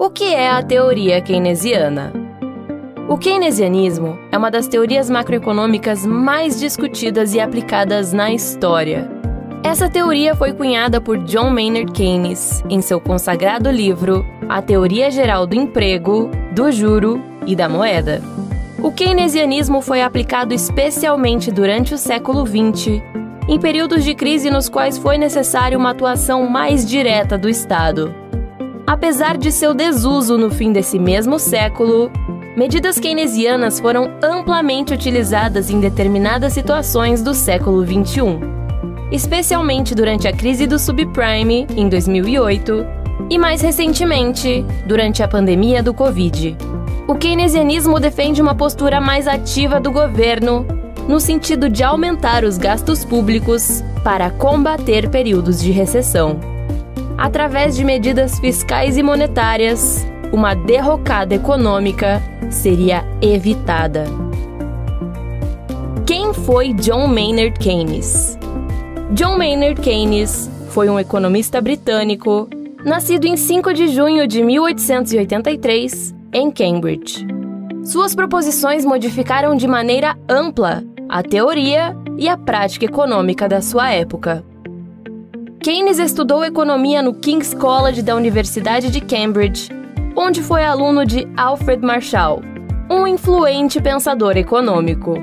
O que é a teoria keynesiana? O keynesianismo é uma das teorias macroeconômicas mais discutidas e aplicadas na história. Essa teoria foi cunhada por John Maynard Keynes em seu consagrado livro A Teoria Geral do Emprego, do Juro e da Moeda. O keynesianismo foi aplicado especialmente durante o século XX, em períodos de crise nos quais foi necessária uma atuação mais direta do Estado. Apesar de seu desuso no fim desse mesmo século, medidas keynesianas foram amplamente utilizadas em determinadas situações do século XXI, especialmente durante a crise do subprime em 2008 e mais recentemente, durante a pandemia do Covid. O keynesianismo defende uma postura mais ativa do governo no sentido de aumentar os gastos públicos para combater períodos de recessão através de medidas fiscais e monetárias, uma derrocada econômica seria evitada. Quem foi John Maynard Keynes? John Maynard Keynes foi um economista britânico, nascido em 5 de junho de 1883 em Cambridge. Suas proposições modificaram de maneira ampla a teoria e a prática econômica da sua época. Keynes estudou economia no King's College da Universidade de Cambridge, onde foi aluno de Alfred Marshall, um influente pensador econômico.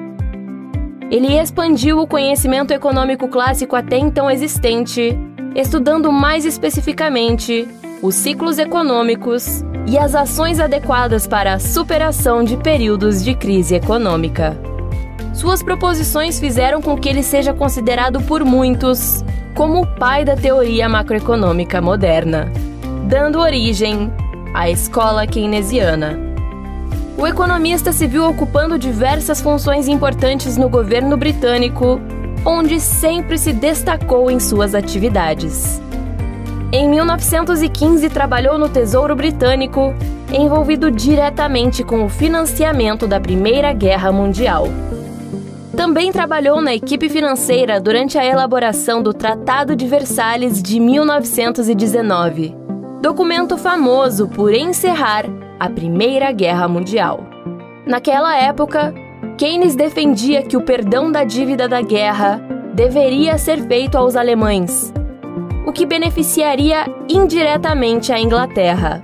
Ele expandiu o conhecimento econômico clássico até então existente, estudando mais especificamente os ciclos econômicos e as ações adequadas para a superação de períodos de crise econômica. Suas proposições fizeram com que ele seja considerado por muitos como o pai da teoria macroeconômica moderna, dando origem à escola keynesiana. O economista se viu ocupando diversas funções importantes no governo britânico, onde sempre se destacou em suas atividades. Em 1915, trabalhou no Tesouro Britânico, envolvido diretamente com o financiamento da Primeira Guerra Mundial. Também trabalhou na equipe financeira durante a elaboração do Tratado de Versalhes de 1919, documento famoso por encerrar a Primeira Guerra Mundial. Naquela época, Keynes defendia que o perdão da dívida da guerra deveria ser feito aos alemães, o que beneficiaria indiretamente a Inglaterra.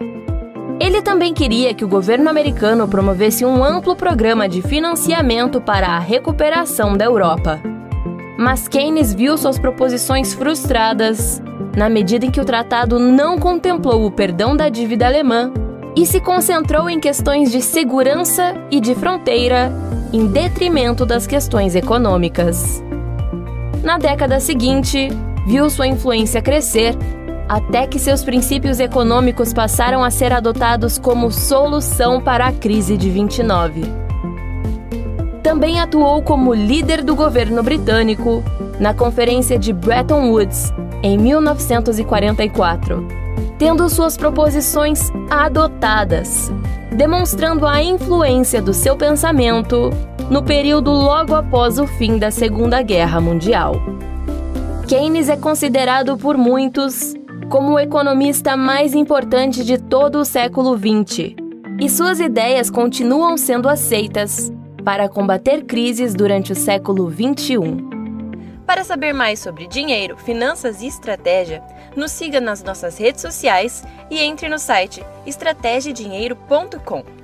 Ele também queria que o governo americano promovesse um amplo programa de financiamento para a recuperação da Europa. Mas Keynes viu suas proposições frustradas na medida em que o tratado não contemplou o perdão da dívida alemã e se concentrou em questões de segurança e de fronteira, em detrimento das questões econômicas. Na década seguinte, viu sua influência crescer até que seus princípios econômicos passaram a ser adotados como solução para a crise de 29. Também atuou como líder do governo britânico na Conferência de Bretton Woods em 1944, tendo suas proposições adotadas, demonstrando a influência do seu pensamento no período logo após o fim da Segunda Guerra Mundial. Keynes é considerado por muitos como o economista mais importante de todo o século XX, e suas ideias continuam sendo aceitas para combater crises durante o século XXI. Para saber mais sobre dinheiro, finanças e estratégia, nos siga nas nossas redes sociais e entre no site estrategiadinheiro.com.